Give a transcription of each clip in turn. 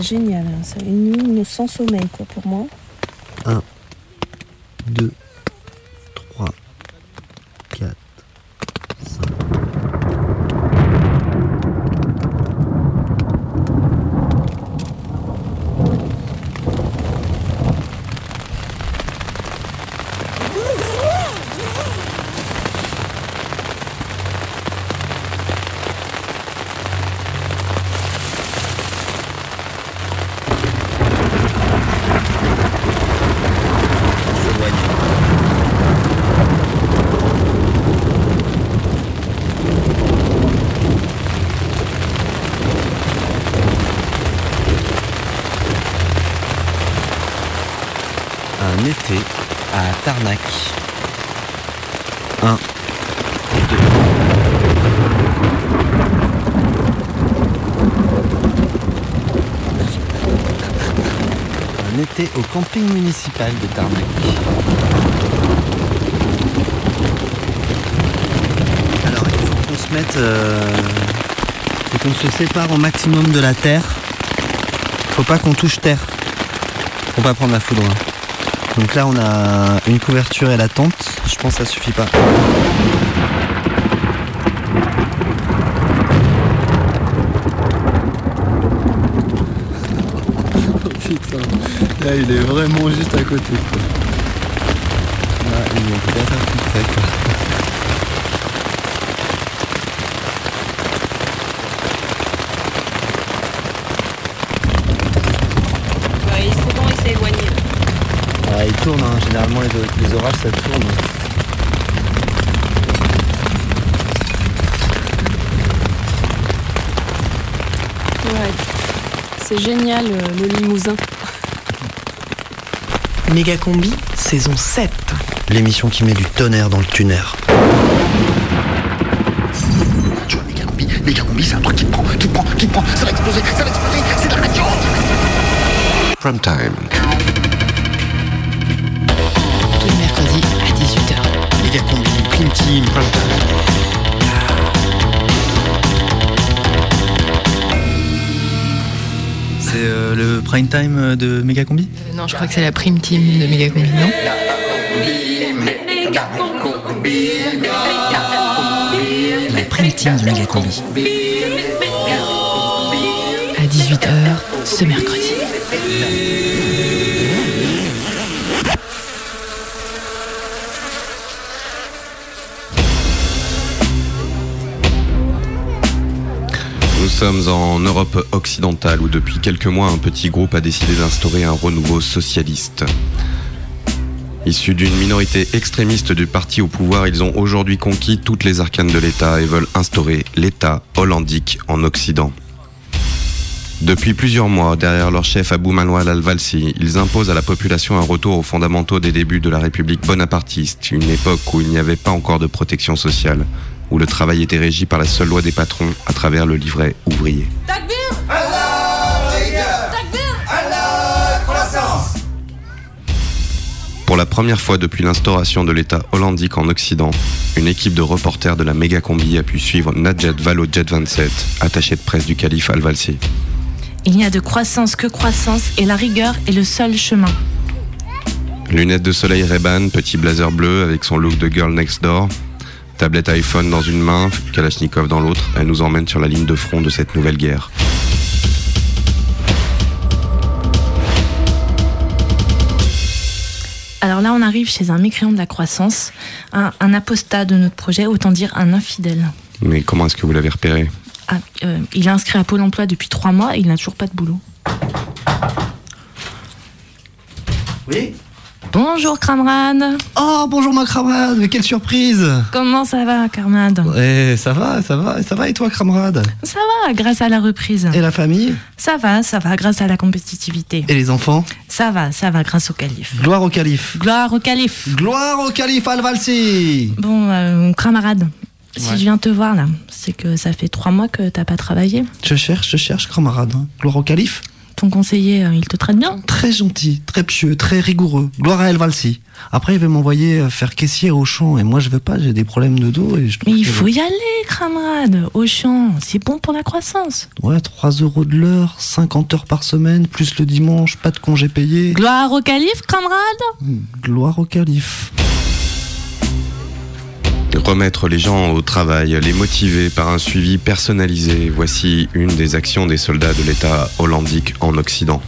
génial. hein. C'est une nuit sans sommeil, pour moi. 1, 2, 3, 4, 5. Un été à Tarnac. 1, 2. Un été au de Tarnac. Alors il faut qu'on se mette. euh, faut qu'on se sépare au maximum de la terre. Faut pas qu'on touche terre. Faut pas prendre la foudre. Donc là on a une couverture et la tente. Je pense que ça suffit pas. Là il est vraiment juste à côté. Quoi. Là il est bien. Ouais, c'est bon, il s'est éloigné. Ah, il tourne, hein. généralement les, les orages ça tourne. Ouais. C'est génial, euh, le limousin. Méga Combi, saison 7. L'émission qui met du tonnerre dans le tuner. Tu vois, méga combi, méga combi, c'est un truc qui prend, qui prend, qui prend, ça va exploser, ça va exploser, c'est de la radio Prime time. Tous les mercredis à 18h. Méga combi, prime team, prime time. C'est euh, le prime time de Méga Combi je crois que c'est la prime team de Méga Combi, non La prime team de Méga Combi. À 18h ce mercredi. Sommes en Europe occidentale où depuis quelques mois un petit groupe a décidé d'instaurer un renouveau socialiste. Issus d'une minorité extrémiste du parti au pouvoir, ils ont aujourd'hui conquis toutes les arcanes de l'État et veulent instaurer l'État hollandique en Occident. Depuis plusieurs mois, derrière leur chef Abou Manoual al-Valsi, ils imposent à la population un retour aux fondamentaux des débuts de la République bonapartiste, une époque où il n'y avait pas encore de protection sociale, où le travail était régi par la seule loi des patrons à travers le livret ouvrier. Pour la première fois depuis l'instauration de l'État hollandique en Occident, une équipe de reporters de la méga combi a pu suivre Najat Valo Jet 27, attaché de presse du calife Al-Valsi. Il n'y a de croissance que croissance et la rigueur est le seul chemin. Lunettes de soleil Ray-Ban, petit blazer bleu avec son look de girl next door, tablette iPhone dans une main, Kalachnikov dans l'autre, elle nous emmène sur la ligne de front de cette nouvelle guerre. Alors là, on arrive chez un mécréant de la croissance, un, un apostat de notre projet, autant dire un infidèle. Mais comment est-ce que vous l'avez repéré? Ah, euh, il est inscrit à Pôle emploi depuis trois mois et il n'a toujours pas de boulot. Oui? Bonjour, camarade Oh, bonjour ma camarade, mais quelle surprise Comment ça va, camarade Ouais, ça va, ça va, ça va et toi camarade Ça va, grâce à la reprise. Et la famille? Ça va, ça va, grâce à la compétitivité. Et les enfants? Ça va, ça va, grâce au calife. Gloire au calife Gloire au calife Gloire au calife Al-Valsi Bon, euh, camarade, si Ouais. je viens te voir là, c'est que ça fait trois mois que t'as pas travaillé. Je cherche, je cherche camarade. hein. Gloire au calife Ton conseiller, euh, il te traite bien Très gentil, très pieux, très rigoureux. Gloire à El Valsi. Après, il veut m'envoyer euh, faire caissier au champ et moi je veux pas, j'ai des problèmes de dos et je Mais il que- faut y aller, Cramrade, au champ. C'est bon pour la croissance. Ouais, 3 euros de l'heure, 50 heures par semaine, plus le dimanche, pas de congé payé. Gloire au calife, Cramrade Gloire au calife. Remettre les gens au travail, les motiver par un suivi personnalisé, voici une des actions des soldats de l'État hollandique en Occident.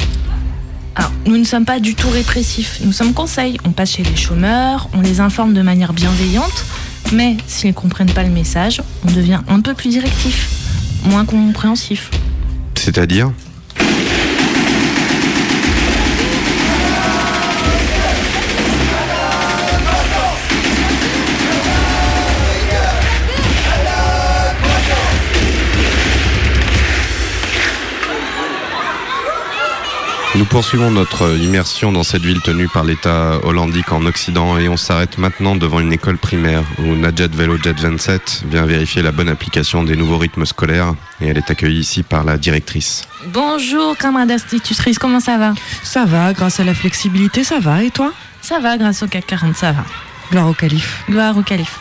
Alors, nous ne sommes pas du tout répressifs, nous sommes conseils. On passe chez les chômeurs, on les informe de manière bienveillante, mais s'ils ne comprennent pas le message, on devient un peu plus directif, moins compréhensif. C'est-à-dire? Nous poursuivons notre immersion dans cette ville tenue par l'État hollandique en Occident et on s'arrête maintenant devant une école primaire où Najat Velo Jet 27 vient vérifier la bonne application des nouveaux rythmes scolaires et elle est accueillie ici par la directrice. Bonjour, camarade institutrice, comment ça va? Ça va, grâce à la flexibilité, ça va. Et toi? Ça va, grâce au CAC 40, ça va. Gloire au calife. Gloire au calife.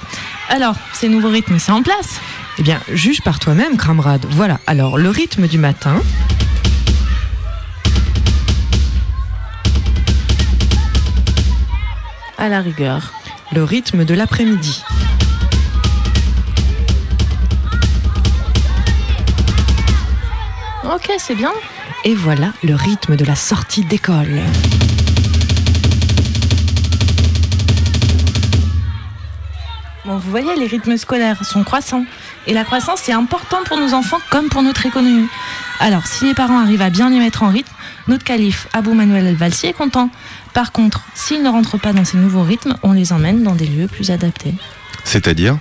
Alors, ces nouveaux rythmes, c'est en place? Eh bien, juge par toi-même, Cramrade. Voilà, alors le rythme du matin. À la rigueur. Le rythme de l'après-midi. Ok, c'est bien. Et voilà le rythme de la sortie d'école. Bon, vous voyez, les rythmes scolaires sont croissants. Et la croissance, c'est important pour nos enfants comme pour notre économie. Alors, si les parents arrivent à bien les mettre en rythme, notre calife Abou Manuel El Valsi est content. Par contre, s'ils ne rentrent pas dans ces nouveaux rythmes, on les emmène dans des lieux plus adaptés. C'est-à-dire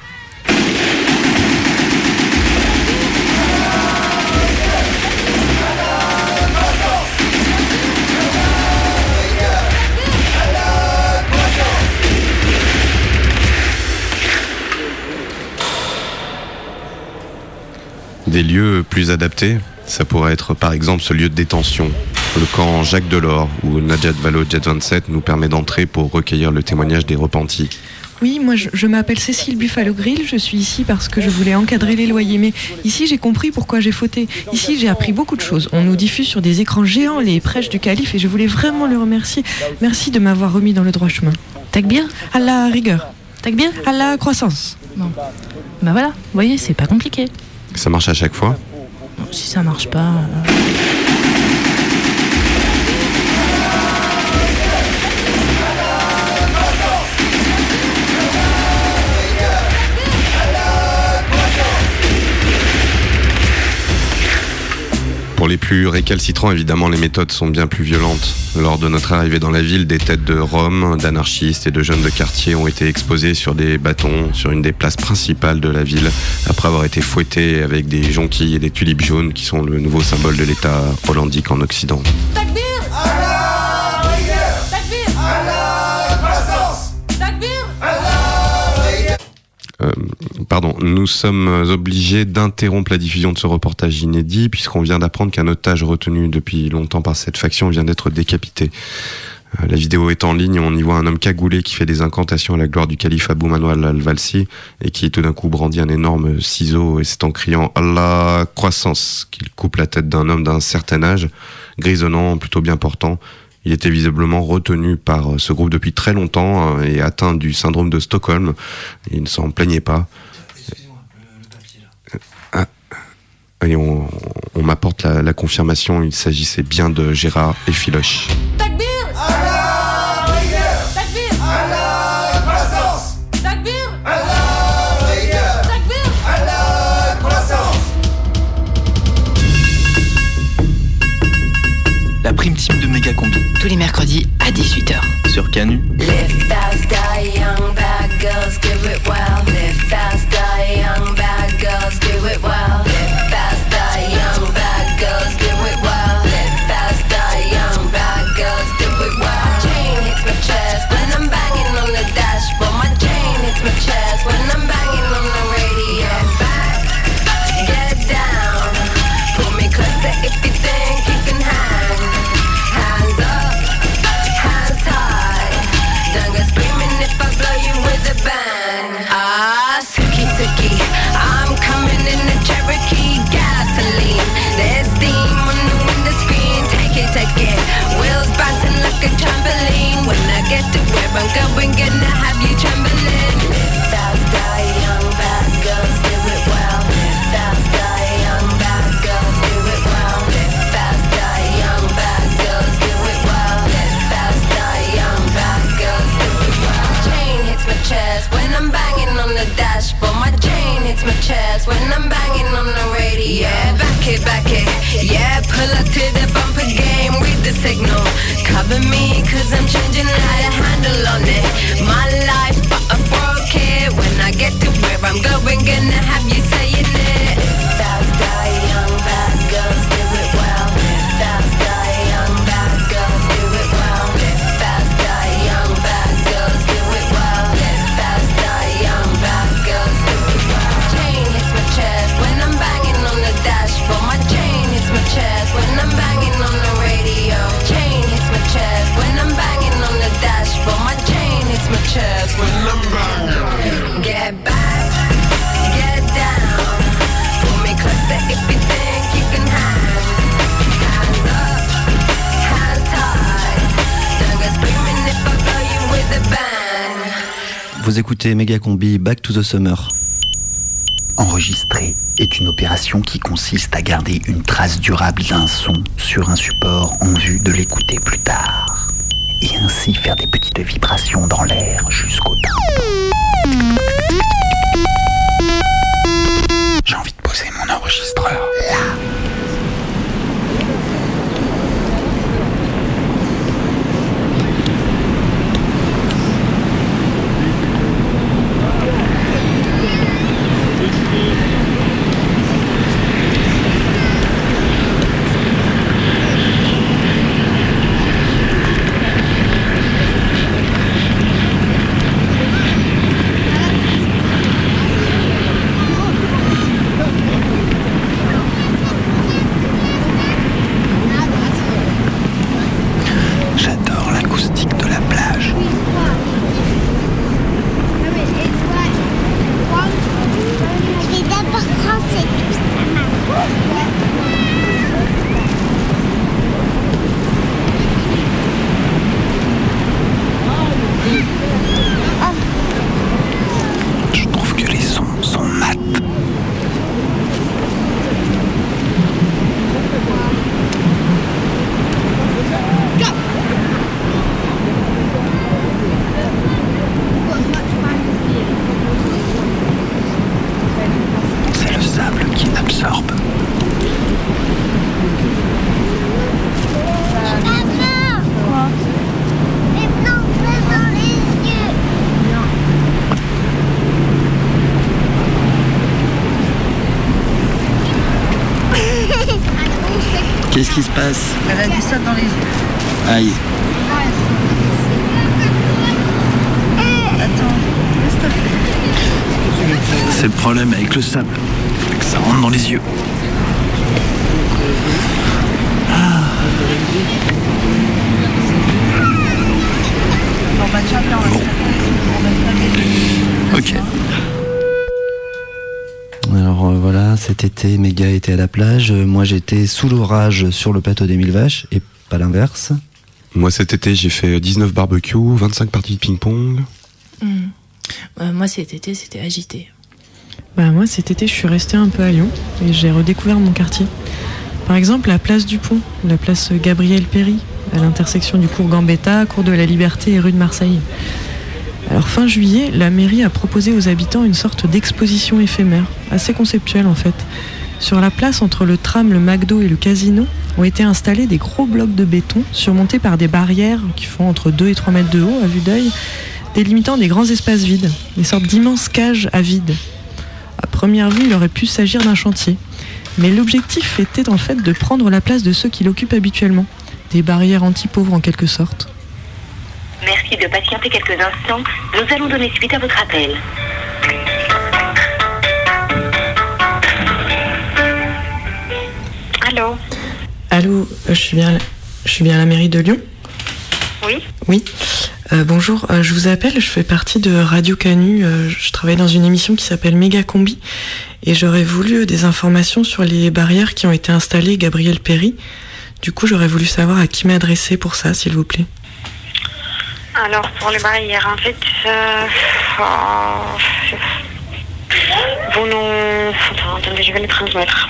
Des lieux plus adaptés, ça pourrait être par exemple ce lieu de détention, le camp Jacques Delors, où Najat Valo Jet 27 nous permet d'entrer pour recueillir le témoignage des repentis. Oui, moi je, je m'appelle Cécile Buffalo Grill, je suis ici parce que je voulais encadrer les loyers. Mais ici j'ai compris pourquoi j'ai fauté. Ici j'ai appris beaucoup de choses. On nous diffuse sur des écrans géants les prêches du calife et je voulais vraiment le remercier. Merci de m'avoir remis dans le droit chemin. Takbir À la rigueur, Takbir à la croissance. Bah voilà, vous voyez, c'est pas compliqué. Ça marche à chaque fois? Bon, si ça marche pas. euh, Pour les plus récalcitrants, évidemment, les méthodes sont bien plus violentes. Lors de notre arrivée dans la ville, des têtes de Roms, d'anarchistes et de jeunes de quartier ont été exposées sur des bâtons sur une des places principales de la ville, après avoir été fouettés avec des jonquilles et des tulipes jaunes qui sont le nouveau symbole de l'État hollandique en Occident. Euh, pardon, nous sommes obligés d'interrompre la diffusion de ce reportage inédit puisqu'on vient d'apprendre qu'un otage retenu depuis longtemps par cette faction vient d'être décapité. Euh, La vidéo est en ligne, on y voit un homme cagoulé qui fait des incantations à la gloire du calife Abou Manuel al-Valsi et qui tout d'un coup brandit un énorme ciseau et c'est en criant Allah croissance qu'il coupe la tête d'un homme d'un certain âge, grisonnant, plutôt bien portant. Il était visiblement retenu par ce groupe depuis très longtemps euh, et atteint du syndrome de Stockholm. Il ne s'en plaignait pas. Ah. Et on, on m'apporte la, la confirmation, il s'agissait bien de Gérard et Philoche. La Tous les mercredis à 18h. sur Canu. going, gonna have you trembling. Fast young bad girls do it. Fast young bad girls do it Fast young bad girls do it. Chain hits my chest when I'm banging on the dashboard. My chain hits my chest when I'm banging on the radio. Yeah, back it, back it. Yeah, pull up to the bar signal. Cover me, cause I'm changing how to handle on it. My life, but I broke it. When I get to where I'm going, gonna have you Vous écoutez Méga Combi Back to the Summer. Enregistrer est une opération qui consiste à garder une trace durable d'un son sur un support en vue de l'écouter plus tard. Et ainsi faire des petites vibrations dans l'air jusqu'au. J'ai envie de poser mon enregistreur là. J'adore l'acoustique de la plage. C'est d'abord français. Je trouve que les sons sont mat. C'est le sable qui absorbe. Qu'est-ce qui se passe? Elle a du sable dans les yeux. Aïe. Attends, C'est le problème avec le sable. Ça rentre dans les yeux. Bon, bah faire Ok. Alors euh, voilà, cet été, Méga était à la plage. Euh, Moi, j'étais sous l'orage sur le plateau des Mille Vaches et pas l'inverse. Moi cet été j'ai fait 19 barbecues, 25 parties de ping-pong. Hmm. Euh, moi, cet été, c'était agité. Bah, moi, cet été, je suis restée un peu à Lyon et j'ai redécouvert mon quartier. Par exemple, la place du Pont, la place Gabriel Péry, à l'intersection du cours Gambetta, cours de la Liberté et rue de Marseille. Alors, fin juillet, la mairie a proposé aux habitants une sorte d'exposition éphémère, assez conceptuelle en fait. Sur la place entre le tram, le McDo et le casino ont été installés des gros blocs de béton surmontés par des barrières qui font entre 2 et 3 mètres de haut à vue d'œil, délimitant des grands espaces vides, des sortes d'immenses cages à vide. À première vue, il aurait pu s'agir d'un chantier. Mais l'objectif était en fait de prendre la place de ceux qui l'occupent habituellement. Des barrières anti-pauvres en quelque sorte. Merci de patienter quelques instants. Nous allons donner suite à votre appel. Allô Allô, euh, je suis bien, je suis bien à la mairie de Lyon? Oui Oui. Euh, bonjour, euh, je vous appelle, je fais partie de Radio Canu, euh, je travaille dans une émission qui s'appelle Méga Combi et j'aurais voulu des informations sur les barrières qui ont été installées Gabriel Péry. Du coup, j'aurais voulu savoir à qui m'adresser pour ça, s'il vous plaît. Alors, pour les barrières, en fait, oh, vous nous... Attends, attendez, je vais les transmettre.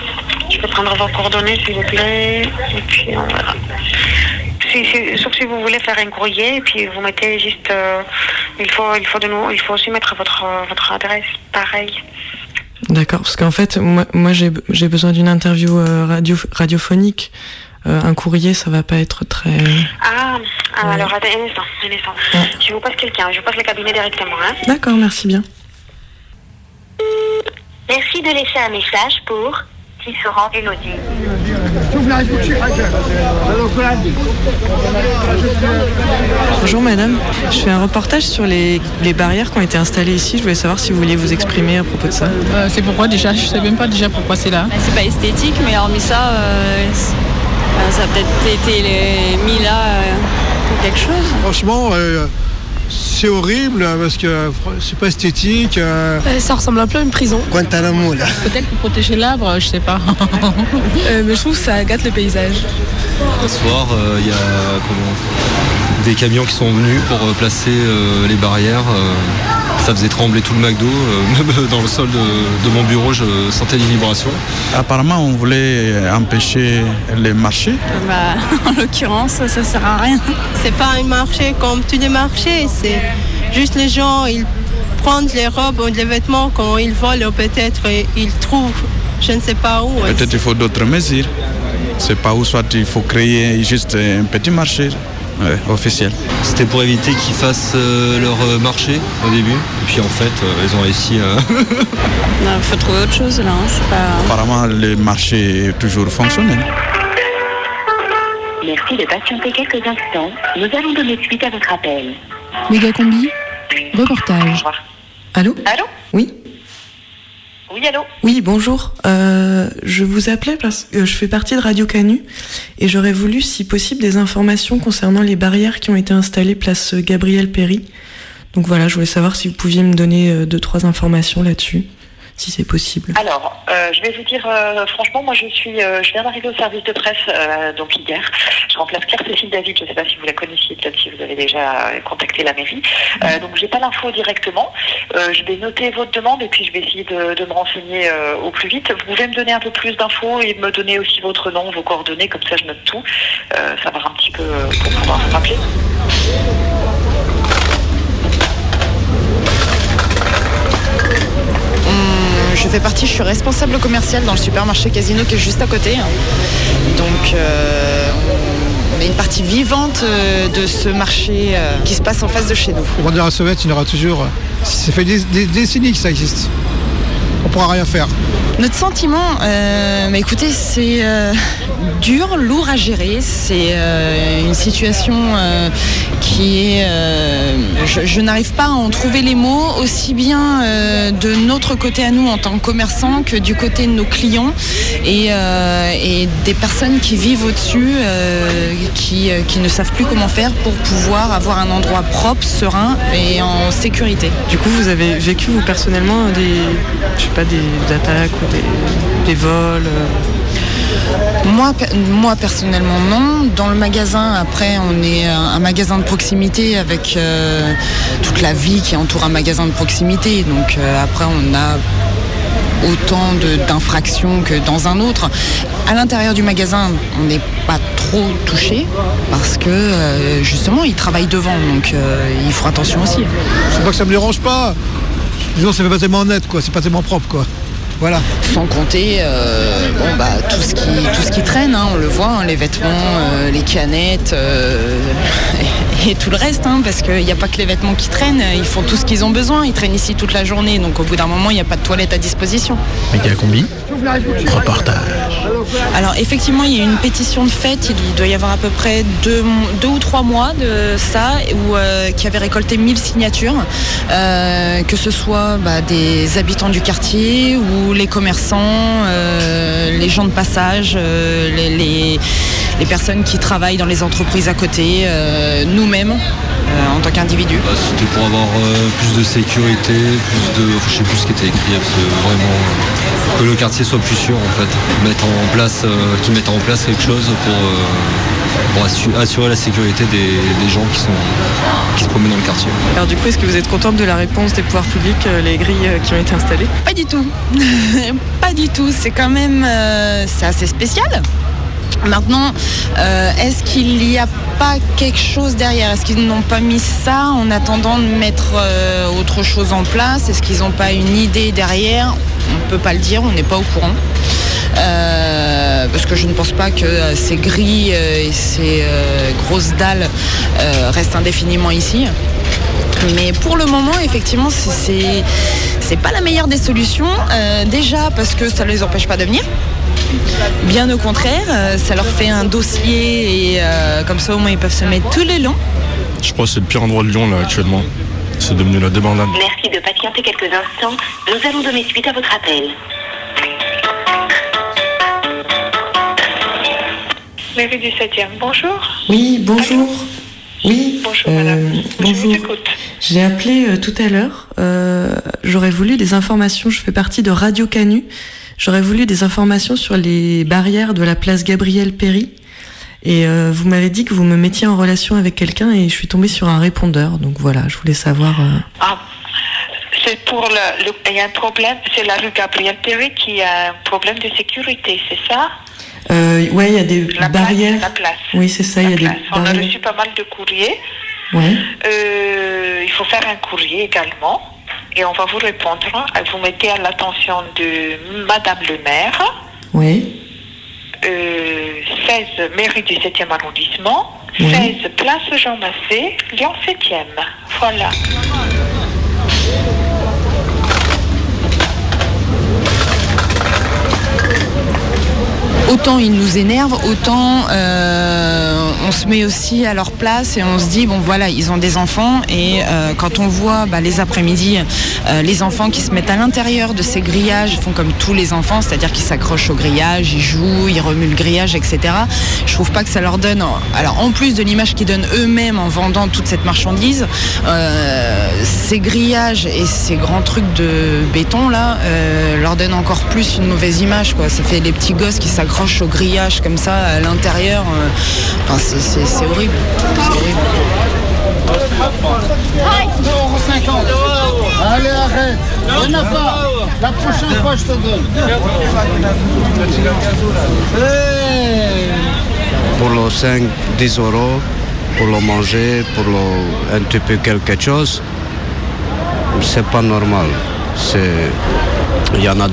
Je peux prendre vos coordonnées, s'il vous plaît, et puis on verra. Si, sauf si vous voulez faire un courrier, et puis vous mettez juste... euh, il, faut, il, faut de nous, il faut aussi mettre votre, votre adresse, pareil. D'accord, parce qu'en fait, moi, moi j'ai j'ai besoin d'une interview euh, radio, radiophonique euh, un courrier, ça va pas être très. Ah, ah, Ouais. alors attendez un instant, un instant. Je vous passe quelqu'un, je vous passe le cabinet directement. Hein. D'accord, merci bien. Merci de laisser un message pour qui sera Elodie. Bonjour madame, je fais un reportage sur les, les barrières qui ont été installées ici. Je voulais savoir si vous vouliez vous exprimer à propos de ça. Euh, c'est pourquoi déjà? Je sais même pas déjà pourquoi c'est là. C'est pas esthétique, mais hormis ça, euh, ça a peut-être été les- mis là euh, pour quelque chose. Franchement, euh, c'est horrible euh, parce que euh, c'est pas esthétique. euh. Ça ressemble un peu à une prison. Guantanamo, là. Peut-être pour protéger l'arbre, je sais pas. Euh, mais je trouve que ça gâte le paysage. Un soir, euh, il y a comment, des camions qui sont venus pour euh, placer euh, les barrières. euh, ça faisait trembler tout le McDo. euh, même dans le sol de, de mon bureau, je sentais des vibrations. Apparemment, on voulait empêcher les marchés. Bah, en l'occurrence, ça sert à rien. C'est pas un marché comme tous les marchés, c'est juste les gens, ils prennent les robes ou les vêtements quand ils volent ou peut-être ils trouvent, je ne sais pas où. Peut-être il faut d'autres mesures. C'est pas où soit il faut créer juste un petit marché ouais, officiel. C'était pour éviter qu'ils fassent euh, leur euh, marché au début. Et puis en fait, euh, ils ont réussi à. Il faut trouver autre chose là. hein, c'est pas... Apparemment, le marché est toujours fonctionnel. Merci de patienter quelques instants. Nous allons donner suite à votre appel. Méga combi, reportage. Allô Allô Oui Oui, allô Oui, bonjour. Euh, je vous appelais parce que je fais partie de Radio Canu et j'aurais voulu, si possible, des informations concernant les barrières qui ont été installées place Gabriel Péry. Donc voilà, je voulais savoir si vous pouviez me donner euh, deux, trois informations là-dessus, si c'est possible. Alors, euh, je vais vous dire euh, franchement, moi je suis, euh, je viens d'arriver au service de presse donc hier. Je remplace Claire Cécile David. Je ne sais pas si vous la connaissiez, peut-être si vous avez déjà contacté la mairie. Euh, donc j'ai pas l'info directement. Je vais noter votre demande et puis je vais essayer de, de me renseigner au plus vite. Vous pouvez me donner un peu plus d'infos et me donner aussi votre nom, vos coordonnées, comme ça je note tout, euh, savoir un petit peu pour pouvoir vous rappeler. Je fais partie, je suis responsable commercial dans le supermarché Casino qui est juste à côté. Donc euh, on est une partie vivante euh, de ce marché euh, qui se passe en face de chez nous. Pour à Sauvette, il y aura toujours. Ça fait des, des décennies que ça existe. On pourra rien faire. Notre sentiment, euh, mais écoutez, c'est euh, dur, lourd à gérer. C'est euh, une situation euh, qui est. euh, je je n'arrive pas à en trouver les mots, aussi bien euh, de notre côté à nous en tant que commerçants que du côté de nos clients et, euh, et des personnes qui vivent au-dessus, euh, qui, qui ne savent plus comment faire pour pouvoir avoir un endroit propre, serein et en sécurité. Du coup, vous avez vécu vous personnellement des, pas, des attaques ou des, des vols euh, Moi, pe- moi personnellement non. Dans le magasin, après, on est un, un magasin de proximité avec euh, toute la vie qui entoure un magasin de proximité. Donc euh, après, on a autant d'infractions que dans un autre. À l'intérieur du magasin, on n'est pas trop touché parce que euh, justement, ils travaillent devant, donc euh, ils font attention aussi. C'est pas que ça me dérange pas. Disons, fait pas tellement net, quoi. C'est pas tellement propre, quoi. Voilà. Sans compter euh, bon, bah, tout, ce qui, tout ce qui traîne, hein, on le voit, hein, les vêtements, euh, les canettes euh, et, et tout le reste, hein, parce qu'il n'y a pas que les vêtements qui traînent, ils font tout ce qu'ils ont besoin, ils traînent ici toute la journée, donc au bout d'un moment, il n'y a pas de toilette à disposition. Méga combi. Reportage. Alors effectivement, il y a une pétition de fête, il doit y avoir à peu près deux, ou trois mois de ça, euh, qui avait récolté 1000 signatures, euh, que ce soit bah, des habitants du quartier ou les commerçants, euh, les gens de passage, les, personnes qui travaillent dans les entreprises à côté, nous-mêmes en tant qu'individus. Bah, C'était pour avoir euh, plus de sécurité, plus de. enfin, je sais plus ce qui était écrit, c'est vraiment. euh, que le quartier soit plus sûr en fait. Mettre en place, euh, qu'ils mettent en place quelque chose pour, euh, pour assu- assurer la sécurité des, des gens qui, sont, qui se promènent dans le quartier. Alors du coup, est-ce que vous êtes contente de la réponse des pouvoirs publics, euh, les grilles euh, qui ont été installées? Pas du tout. pas du tout. C'est quand même euh, c'est assez spécial. Maintenant, euh, est-ce qu'il n'y a pas quelque chose derrière? Est-ce qu'ils n'ont pas mis ça en attendant de mettre euh, autre chose en place? Est-ce qu'ils n'ont pas une idée derrière? On ne peut pas le dire, on n'est pas au courant. euh, parce que je ne pense pas que ces grilles et ces grosses dalles restent indéfiniment ici. Mais pour le moment, effectivement, c'est- pas la meilleure des solutions. Déjà parce que ça ne les empêche pas de venir. Bien au contraire, euh, ça leur fait un dossier et euh, comme ça au moins ils peuvent se mettre tous les longs. Je crois que c'est le pire endroit de Lyon là actuellement. C'est devenu la débandade. Merci de patienter quelques instants. Nous allons donner suite à votre appel. Mairie du 7e, bonjour. Oui, bonjour. Oui, Bonjour, euh, madame. bonjour. J'ai appelé euh, tout à l'heure. Euh, J'aurais voulu des informations. Je fais partie de Radio Canu. J'aurais voulu des informations sur les barrières de la place Gabriel Péry. Et euh, vous m'avez dit que vous me mettiez en relation avec quelqu'un et je suis tombée sur un répondeur. Donc voilà, je voulais savoir. euh, Ah, c'est pour le, le- Il y a un problème, c'est la rue Gabriel Péry qui a un problème de sécurité, c'est ça? Euh, ouais, il y a des La barrières. place, la place. Oui, c'est ça, il y a des On a barrières. reçu pas mal de courriers. Ouais. Euh, il faut faire un courrier également. Et on va vous répondre. Vous mettez à l'attention de Madame le maire, Oui. euh, 16 mairie du 7e arrondissement, Oui. 16 place Jean Massé, Lyon 7e. Voilà. Autant ils nous énervent, autant euh, on se met aussi à leur place et on se dit bon voilà ils ont des enfants et euh, quand on voit bah, les après-midi euh, les enfants qui se mettent à l'intérieur de ces grillages, ils font comme tous les enfants, c'est-à-dire qu'ils s'accrochent au grillage, ils jouent, ils remuent le grillage, etc. Je trouve pas que ça leur donne, alors en plus de l'image qu'ils donnent eux-mêmes en vendant toute cette marchandise, ces grillages et ces grands trucs de béton là leur donnent encore plus une mauvaise image quoi. Ça fait les petits gosses qui s'accrochent au grillage comme ça à l'intérieur. euh, enfin, c'est- c'est c'est horrible. C'est horrible. Allez, arrête. Il n'y en a pas. La prochaine fois, je te donne. Hey. pour le 5, 10 euros, pour le manger, pour le, un petit peu quelque chose, c'est pas normal. C'est, il y en a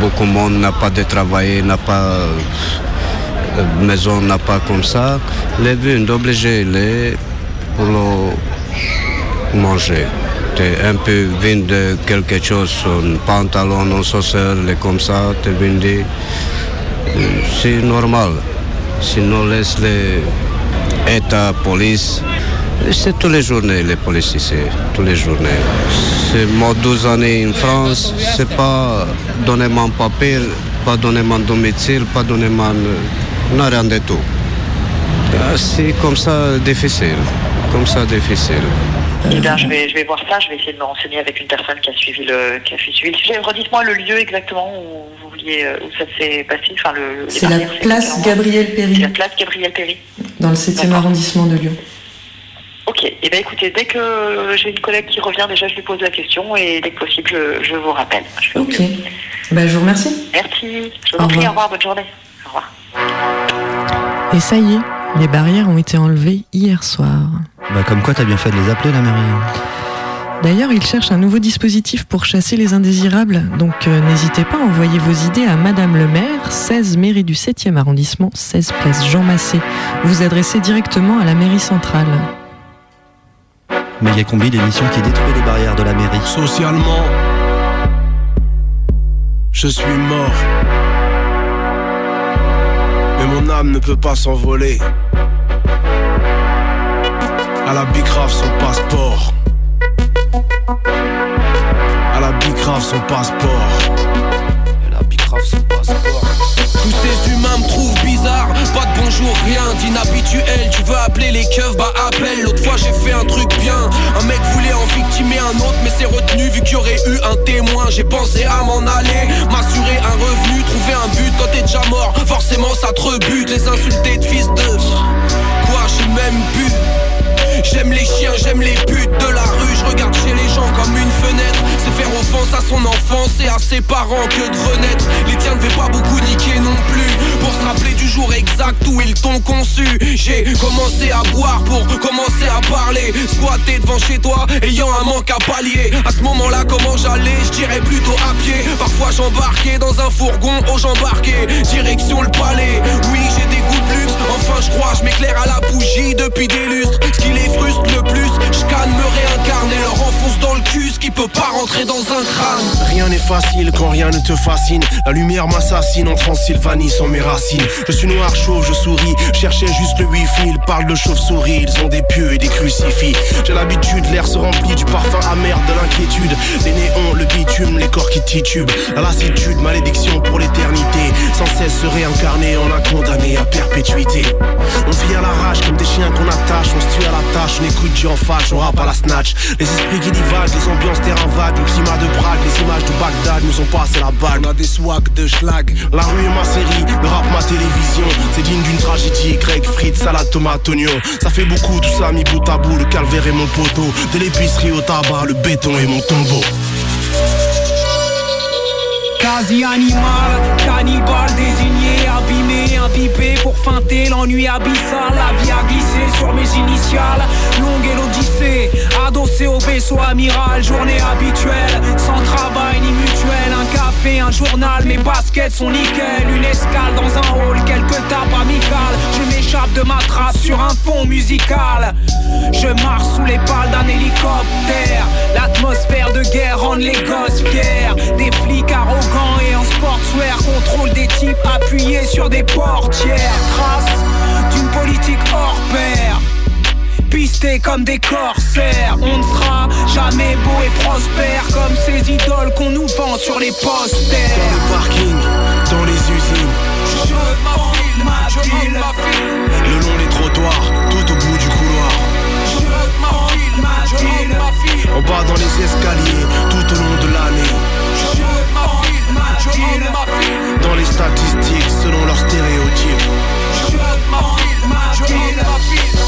beaucoup de monde n'a pas de travail, n'a pas euh, maison, n'a pas comme ça. Les vignes obligés les pour manger. T'es un peu vin de quelque chose, un pantalon, un les comme ça, t'es vendu. C'est normal. Sinon, laisse les États, police. C'est tous les journées, les policiers, c'est tous les journées. C'est moi 12 années en France, c'est pas donner mon papier, pas donner mon domicile, pas donner mon. Non, rien du tout. Ah, C'est comme ça difficile. Comme ça difficile. Eh bien, je vais, je vais voir ça. Je vais essayer de me renseigner avec une personne qui a suivi le, qui a suivi le sujet. Redites-moi le lieu exactement où vous vouliez, euh, où ça s'est passé. Enfin, le. C'est la place. Gabriel Péry. C'est la place Gabriel Péry. Dans le 7e arrondissement de Lyon. Ok. Eh bien, écoutez, dès que j'ai une collègue qui revient, déjà, je lui pose la question et dès que possible, je, je vous rappelle. Je Ok. Bah, je vous remercie. Merci. Je vous en prie. revoir. Au revoir. Bonne journée. Au revoir. Et ça y est, les barrières ont été enlevées hier soir. Bah comme quoi t'as bien fait de les appeler la mairie. D'ailleurs, ils cherchent un nouveau dispositif pour chasser les indésirables. Donc euh, n'hésitez pas à envoyer vos idées à Madame le maire, 16 mairie du 7e arrondissement, 16 place Jean Massé. Vous adressez directement à la mairie centrale. Méga combi, l'émission qui détruit les barrières de la mairie. Socialement, je suis mort. Mais mon âme ne peut pas s'envoler. À la bicrave son passeport. À la bicrave son passeport. À la bicrave son passeport. Tous ces humains me trouvent pas de bonjour, rien d'inhabituel. Tu veux appeler les keufs, bah appelle. L'autre fois j'ai fait un truc bien. Un mec voulait en victimer un autre, mais c'est retenu vu qu'il y aurait eu un témoin. J'ai pensé à m'en aller, m'assurer un revenu, trouver un but quand t'es déjà mort. Forcément ça te rebute, les insulter de fils de. Quoi, j'ai même pu. J'aime les chiens, j'aime les putes de la rue, je regarde chez les gens comme une fenêtre. C'est faire offense à son enfance et à ses parents que de renaître. Les tiens ne vais pas beaucoup niquer non plus. Pour se rappeler du jour exact où ils t'ont conçu. J'ai commencé à boire pour commencer à parler. Squatter devant chez toi, ayant un manque à pallier. À ce moment-là, comment j'allais Je dirais plutôt à pied. Parfois j'embarquais dans un fourgon, oh j'embarquais. Direction le palais. Oui, j'ai des goûts de luxe. Enfin, je crois, je m'éclaire à la bougie depuis des lustres. Ce qui les frustre le plus, je me réincarner. Leur enfonce dans le cul, ce qui peut pas rentrer Rien n'est facile quand rien ne te fascine. La lumière m'assassine en Transylvanie sont mes racines. Je suis noir, chauve, je souris. Cherchais juste le wifi. Ils parlent de chauve-souris. Ils ont des pieux et des crucifix. J'ai l'habitude, l'air se remplit du parfum amer de l'inquiétude. Les néons, le bitume, les corps qui titubent. La lassitude, malédiction pour l'éternité. Sans cesse se réincarner, on a condamné à perpétuité. On vit à l'arrache comme des chiens qu'on attache. On se tue à la tâche, on écoute Dieu en fâche, on rappe à la snatch. Les esprits qui divaguent, les ambiances terrain vague, le climat de Prague, les images de Bagdad nous ont passé la balle. On a des swags de schlag. La rue est ma série, le rap ma télévision. C'est digne d'une tragédie, grec, frites, salade, tomate, oignon. Ça fait beaucoup tout ça mis bout à bout, le calvaire est mon poteau. De l'épicerie au tabac, le béton est mon tombeau. Quasi animal, cannibale désigné, abîmé, imbibé pour feinter l'ennui abyssal. La vie a glissé sur mes initiales, longue et l'odyssée, adossé au vaisseau amiral, journée habituelle, sans travail ni mutuelle, un café, un journal, mes baskets sont nickel, une escale dans un hall, quelques tapes amicales, je m'échappe de ma trace sur un fond musical. Je marche sous les pales d'un hélicoptère, l'atmosphère de guerre rend les gosses fiers, des flics arrogants et en sportswear contrôle des types appuyés sur des portières. Trace d'une politique hors pair. Pistés comme des corsaires, on ne sera jamais beau et prospère comme ces idoles qu'on nous vend sur les posters. Dans le parking, dans les usines, Je ma ville, le long des trottoirs, tout au bout du couloir. je m'affile, ma ville, En bas dans les escaliers, tout au long de l'année. je ma ville, Dans les statistiques, selon leurs stéréotypes. je ma ville.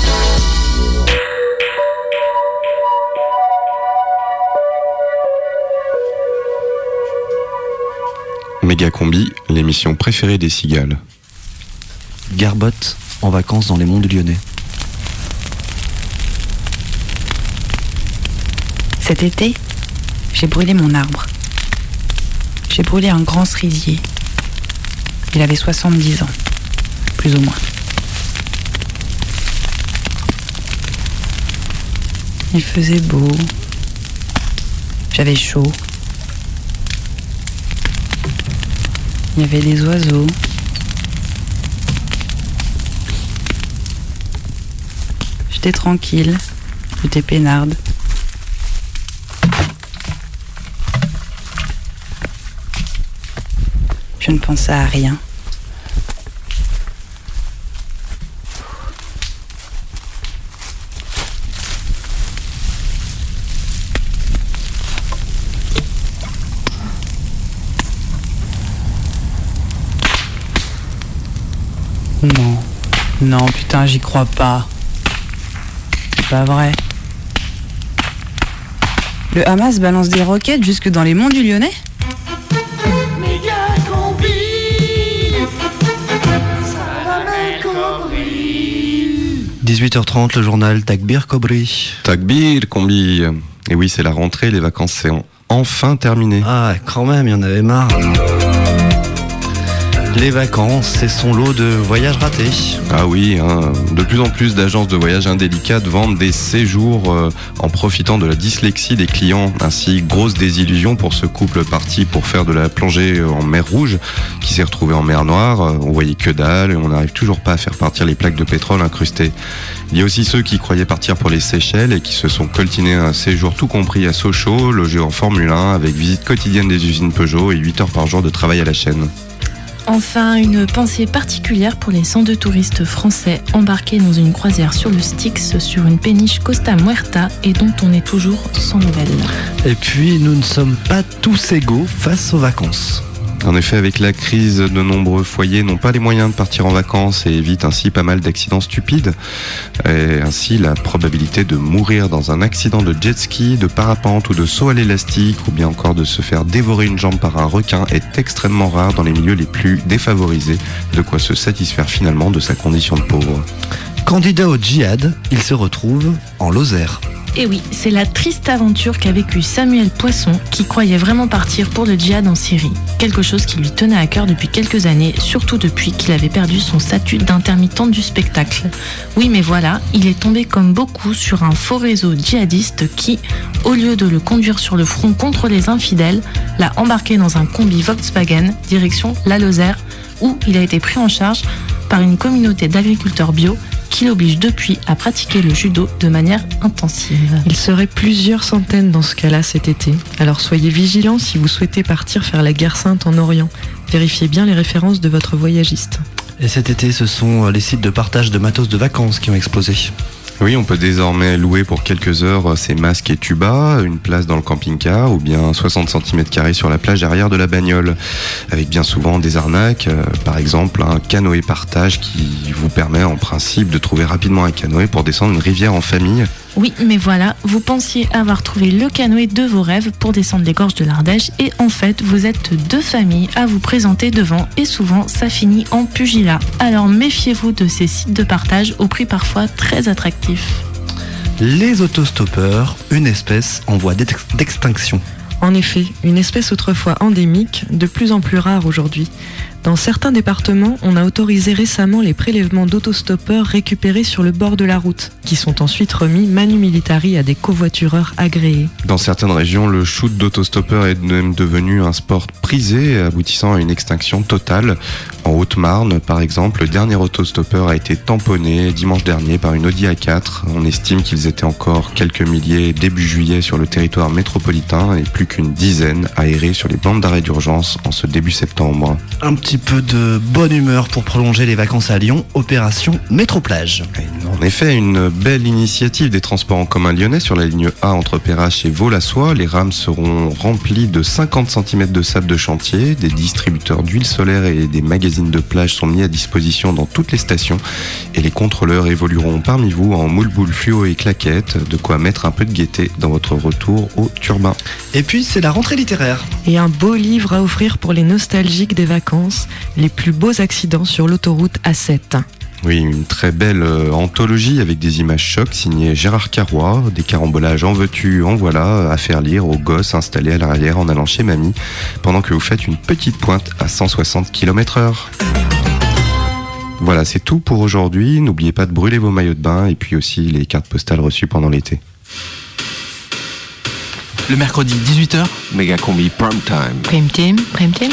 Méga Combi, l'émission préférée des cigales. Garbotte en vacances dans les monts du Lyonnais. Cet été, j'ai brûlé mon arbre. J'ai brûlé un grand cerisier. Il avait 70 ans, plus ou moins. Il faisait beau. J'avais chaud. Il y avait des oiseaux. J'étais tranquille. J'étais peinarde. Je ne pensais à rien. Non. Non, putain, j'y crois pas. C'est pas vrai. Le Hamas balance des roquettes jusque dans les monts du Lyonnais 18h30, le journal Takbir Kobri. Takbir Combi. Et oui, c'est la rentrée, les vacances sont enfin terminées. Ah, quand même, il y en avait marre. Les vacances, c'est son lot de voyages ratés. Ah oui, hein, de plus en plus d'agences de voyage indélicates vendent des séjours euh, en profitant de la dyslexie des clients. Ainsi, grosse désillusion pour ce couple parti pour faire de la plongée en mer Rouge qui s'est retrouvé en mer Noire. Euh, On voyait que dalle et on n'arrive toujours pas à faire partir les plaques de pétrole incrustées. Il y a aussi ceux qui croyaient partir pour les Seychelles et qui se sont coltinés un séjour tout compris à Sochaux, logé en Formule 1 avec visite quotidienne des usines Peugeot et 8 heures par jour de travail à la chaîne. Enfin, une pensée particulière pour les 102 touristes français embarqués dans une croisière sur le Styx sur une péniche Costa Muerta et dont on est toujours sans nouvelles. Et puis, nous ne sommes pas tous égaux face aux vacances. En effet, avec la crise, de nombreux foyers n'ont pas les moyens de partir en vacances et évitent ainsi pas mal d'accidents stupides. Et ainsi, la probabilité de mourir dans un accident de jet ski, de parapente ou de saut à l'élastique, ou bien encore de se faire dévorer une jambe par un requin, est extrêmement rare dans les milieux les plus défavorisés, de quoi se satisfaire finalement de sa condition de pauvre. Candidat au djihad, il se retrouve en Lozère. Et oui, c'est la triste aventure qu'a vécu Samuel Poisson, qui croyait vraiment partir pour le djihad en Syrie. Quelque chose qui lui tenait à cœur depuis quelques années, surtout depuis qu'il avait perdu son statut d'intermittent du spectacle. Oui, mais voilà, il est tombé comme beaucoup sur un faux réseau djihadiste qui, au lieu de le conduire sur le front contre les infidèles, l'a embarqué dans un combi Volkswagen, direction la Lozère, où il a été pris en charge par une communauté d'agriculteurs bio qui l'oblige depuis à pratiquer le judo de manière intensive. Il serait plusieurs centaines dans ce cas-là cet été. Alors soyez vigilants si vous souhaitez partir faire la guerre sainte en Orient. Vérifiez bien les références de votre voyagiste. Et cet été, ce sont les sites de partage de matos de vacances qui ont explosé. Oui, on peut désormais louer pour quelques heures ses masques et tubas, une place dans le camping-car ou bien 60 cm sur la plage arrière de la bagnole, avec bien souvent des arnaques, euh, par exemple un canoë partage qui vous permet en principe de trouver rapidement un canoë pour descendre une rivière en famille. Oui, mais voilà, vous pensiez avoir trouvé le canoë de vos rêves pour descendre les gorges de l'Ardèche et en fait, vous êtes deux familles à vous présenter devant et souvent ça finit en pugilat. Alors méfiez-vous de ces sites de partage au prix parfois très attractif. Les autostoppeurs, une espèce en voie d'ex- d'extinction. En effet, une espèce autrefois endémique, de plus en plus rare aujourd'hui. Dans certains départements, on a autorisé récemment les prélèvements d'autostoppeurs récupérés sur le bord de la route, qui sont ensuite remis manu militari à des covoitureurs agréés. Dans certaines régions, le shoot d'autostoppeur est même devenu un sport prisé, aboutissant à une extinction totale. En Haute-Marne, par exemple, le dernier autostoppeur a été tamponné dimanche dernier par une Audi A4. On estime qu'ils étaient encore quelques milliers début juillet sur le territoire métropolitain et plus qu'une dizaine aérés sur les bandes d'arrêt d'urgence en ce début septembre. Un petit peu de bonne humeur pour prolonger les vacances à Lyon, opération Métroplage. En effet, une belle initiative des transports en commun lyonnais sur la ligne A entre Perrache et Vaux-la-Soie. Les rames seront remplies de 50 cm de sable de chantier. Des distributeurs d'huile solaire et des magazines de plage sont mis à disposition dans toutes les stations. Et les contrôleurs évolueront parmi vous en moule-boule fluo et claquettes. De quoi mettre un peu de gaieté dans votre retour au turbin. Et puis, c'est la rentrée littéraire. Et un beau livre à offrir pour les nostalgiques des vacances, les plus beaux accidents sur l'autoroute A7. Oui, une très belle euh, anthologie avec des images chocs signées Gérard Carrois, des carambolages en veux-tu, en voilà, à faire lire aux gosses installés à l'arrière en allant chez mamie, pendant que vous faites une petite pointe à 160 km heure. Voilà, c'est tout pour aujourd'hui. N'oubliez pas de brûler vos maillots de bain et puis aussi les cartes postales reçues pendant l'été. Le mercredi 18h, Méga combi prime time. Prime team, prime team,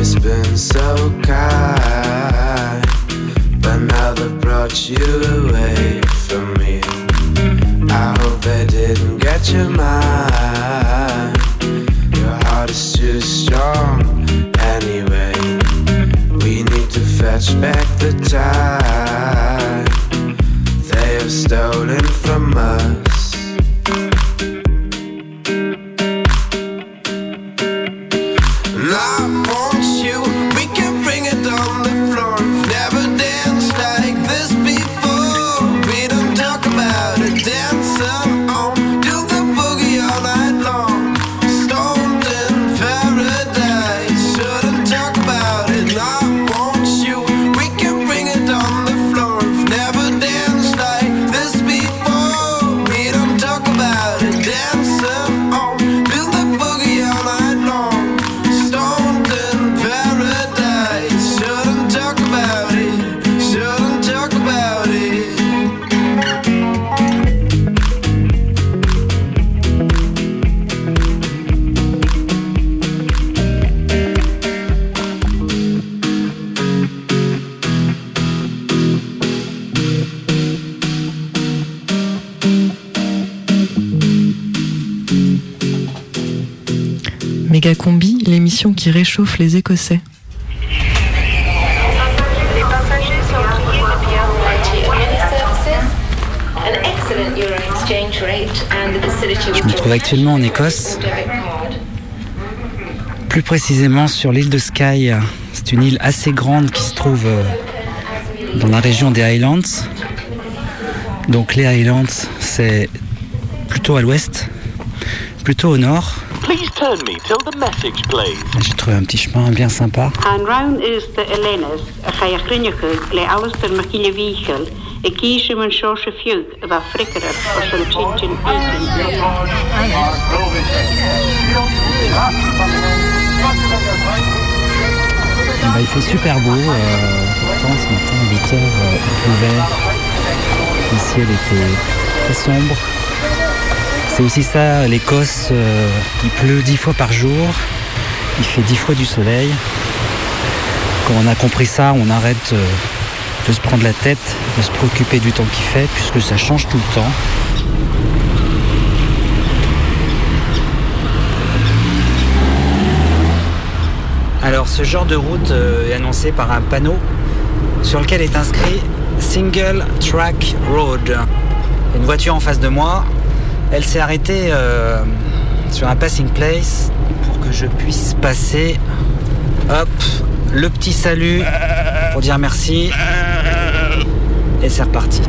always been so kind, but now they've brought you away from me. I hope they didn't get your mind. Your heart is too strong anyway. We need to fetch back the time they have stolen from us. The facility Je me trouve actuellement en Écosse, plus précisément sur l'île de Skye. C'est une île assez grande qui se trouve euh, dans la région des Highlands. Donc les Highlands, c'est plutôt à l'ouest, plutôt au nord. Please turn me till the message plays. J'ai trouvé un petit chemin bien sympa. Round is de Bah, il fait super beau. euh, pourtant, ce matin, à 8 heures, euh, il pleuvait. Le ciel était très sombre. C'est aussi ça, l'Écosse. euh, il pleut 10 fois par jour. Il fait 10 fois du soleil. Quand on a compris ça, on arrête euh, de se prendre la tête, de se préoccuper du temps qu'il fait, puisque ça change tout le temps. Alors ce genre de route euh, est annoncé par un panneau sur lequel est inscrit Single Track Road. Une voiture en face de moi, elle s'est arrêtée euh, sur un passing place pour que je puisse passer. Hop, le petit salut pour dire merci. Et c'est reparti.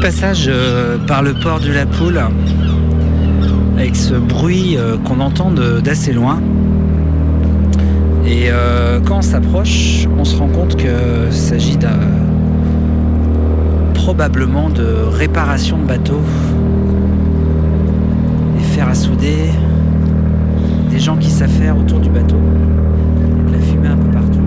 Passage euh, par le port de la Poule, avec ce bruit euh, qu'on entend d'assez loin. Et euh, quand on s'approche, on se rend compte qu'il s'agit probablement de réparation de bateaux. Des fers à souder, des gens qui s'affairent autour du bateau. Il y a de la fumée un peu partout.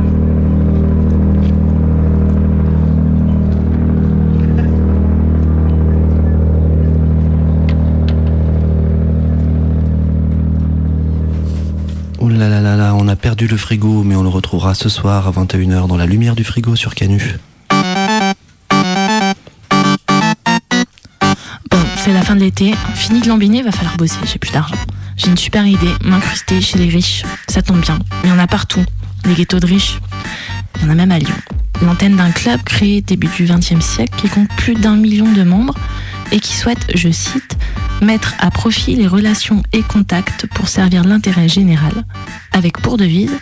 On a perdu le frigo, mais on le retrouvera ce soir à 21h dans la lumière du frigo sur Canu. Bon, c'est la fin de l'été. Fini de lambiner, va falloir bosser. J'ai plus d'argent. J'ai une super idée, m'incruster chez les riches. Ça tombe bien. Il y en a partout. Les ghettos de riches. Il y en a même à Lyon. L'antenne d'un club créé début du XXe siècle qui compte plus d'un million de membres et qui souhaite, je cite, mettre à profit les relations et contacts pour servir l'intérêt général, avec pour devise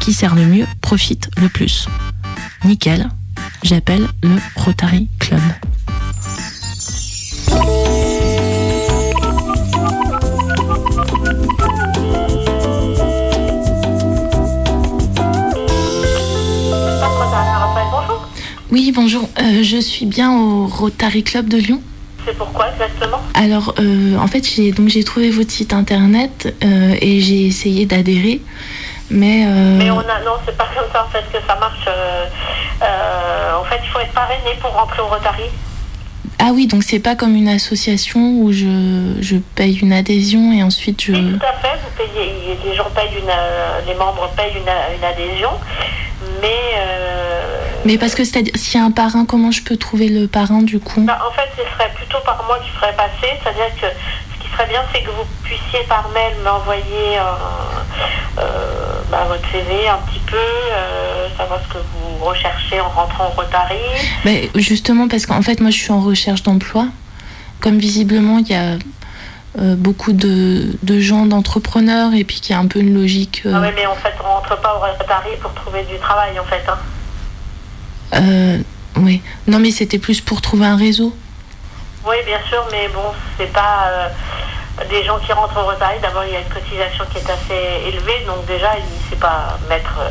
qui sert le mieux profite le plus. Nickel, j'appelle le Rotary Club. Oui, bonjour. Euh, je suis bien au Rotary Club de Lyon. C'est pourquoi exactement Alors, euh, en fait, j'ai donc j'ai trouvé votre site internet euh, et j'ai essayé d'adhérer, mais, euh, Mais on a non, c'est pas comme ça en fait que ça marche. en fait, il faut être parrainé pour rentrer au Rotary. ah oui, donc c'est pas comme une association où je, je paye une adhésion et ensuite je. Tout à fait, vous payez, les gens payent une, les membres payent une, une adhésion, mais Mais parce que c'est-à-dire s'il y a un parrain, comment je peux trouver le parrain du coup? Bah, en fait, ce serait plutôt par moi qui ferait passer, c'est-à-dire que ce qui serait bien, c'est que vous puissiez par mail m'envoyer euh, euh, bah, votre CV un petit peu, euh, savoir ce que vous recherchez en rentrant au Rotary. Mais justement parce qu'en fait moi je suis en recherche d'emploi. Comme visiblement il y a euh, beaucoup de, de gens d'entrepreneurs et puis qu'il y a un peu une logique. euh, Ah oui, mais en fait, on rentre pas au Rotary pour trouver du travail, en fait. hein. Euh, Oui. Non, mais c'était plus pour trouver un réseau. Oui, bien sûr, mais bon, c'est pas euh, des gens qui rentrent au retraite. D'abord, il y a une cotisation qui est assez élevée, donc déjà, il c'est pas mettre, euh,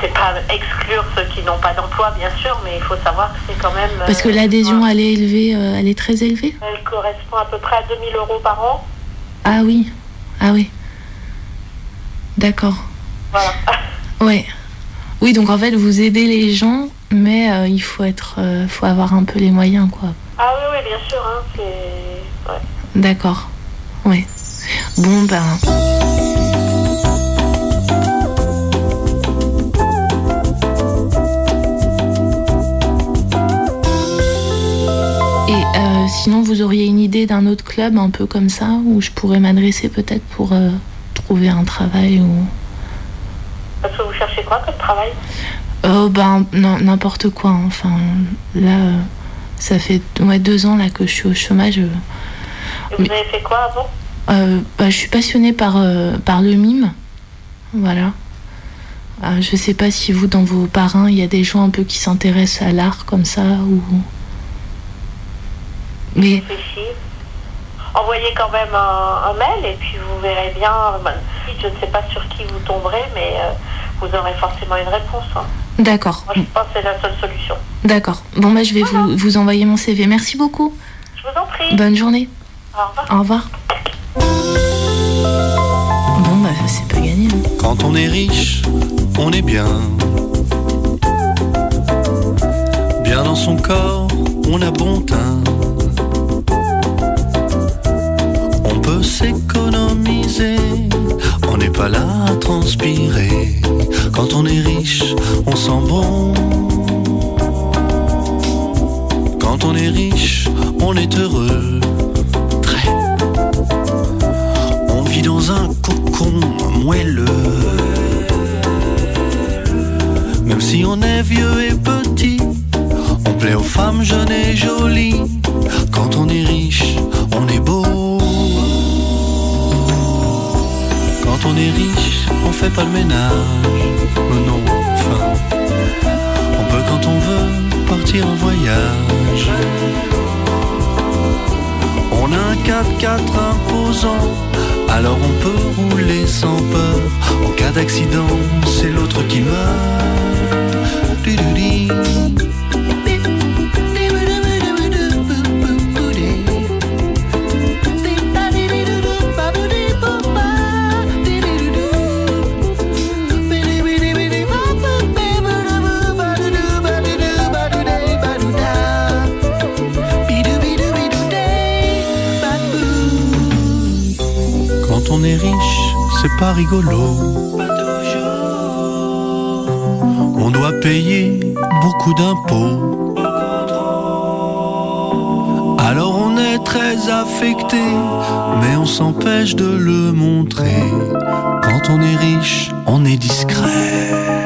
c'est pas exclure ceux qui n'ont pas d'emploi, bien sûr, mais il faut savoir que c'est quand même. euh, Parce que l'adhésion, elle est élevée, euh, elle est très élevée. Elle correspond à peu près à 2000 euros par an. Ah oui. Ah oui. D'accord. Voilà. Ouais. Oui, donc en fait, vous aidez les gens, mais euh, il faut être, euh, faut avoir un peu les moyens, quoi. Ah oui, oui, bien sûr, hein, c'est. ouais. D'accord. Ouais. Bon, ben. Et euh, sinon, vous auriez une idée d'un autre club un peu comme ça, où je pourrais m'adresser peut-être pour euh, trouver un travail ou. Parce que vous cherchez quoi comme travail? Oh, ben, n'importe quoi. hein. Enfin, là, ça fait ouais, deux ans là, que je suis au chômage. euh. Vous avez fait quoi avant? Euh, bah, je suis passionnée par, euh, par le mime. Voilà. Euh, je sais pas si vous, dans vos parrains, il y a des gens un peu qui s'intéressent à l'art comme ça ou. Mais. Envoyez quand même un, un mail et puis vous verrez bien. ben, je ne sais pas sur qui vous tomberez, mais vous aurez forcément une réponse. hein. D'accord. Moi, je pense que c'est la seule solution. D'accord. Bon, bah, je vais vous, vous envoyer mon CV. Merci beaucoup. Je vous en prie. Bonne journée. Au revoir. Au revoir. Bon, bah, c'est pas gagné. hein. Quand on est riche, on est bien. Bien dans son corps, on a bon teint. On peut s'économiser, transpirer. Quand on est riche, on sent bon. Quand on est riche, on est heureux. Très. On vit dans un cocon moelleux. Même si on est vieux et petit, on plaît aux femmes jeunes et jolies. Quand on est riche, Quand on est riche, on fait pas le ménage. Oh non, enfin, on peut quand on veut partir en voyage. On a un 4x4 imposant, alors on peut rouler sans peur. En cas d'accident, c'est l'autre qui meurt. Rigolo. On doit payer beaucoup d'impôts. Alors on est très affecté, mais on s'empêche de le montrer. Quand on est riche, on est discret.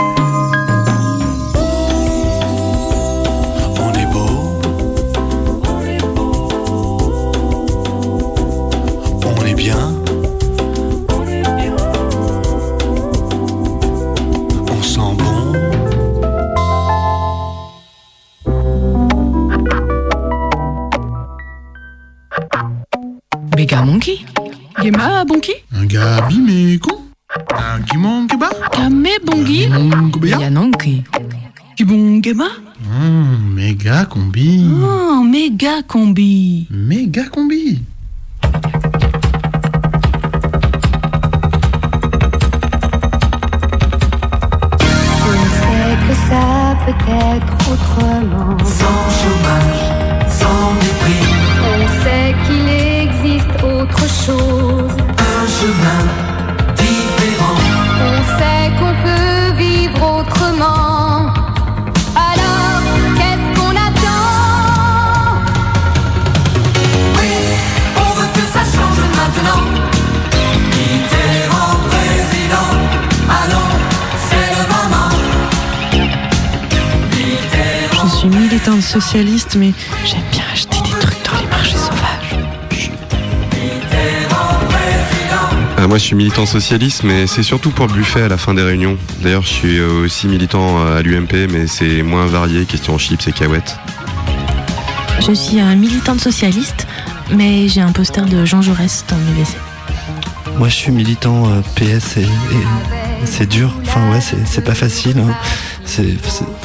Euh, Euh, moi, je suis militant socialiste, mais c'est surtout pour le buffet à la fin des réunions. D'ailleurs, je suis euh, aussi militant euh, à l'UMP, mais c'est moins varié, question chips et cahuètes. Je suis un militante socialiste, mais j'ai un poster de Jean Jaurès dans mes WC. Moi, je suis militant euh, PS et, et c'est dur. Enfin, ouais, c'est- c'est pas facile. hein. C'est,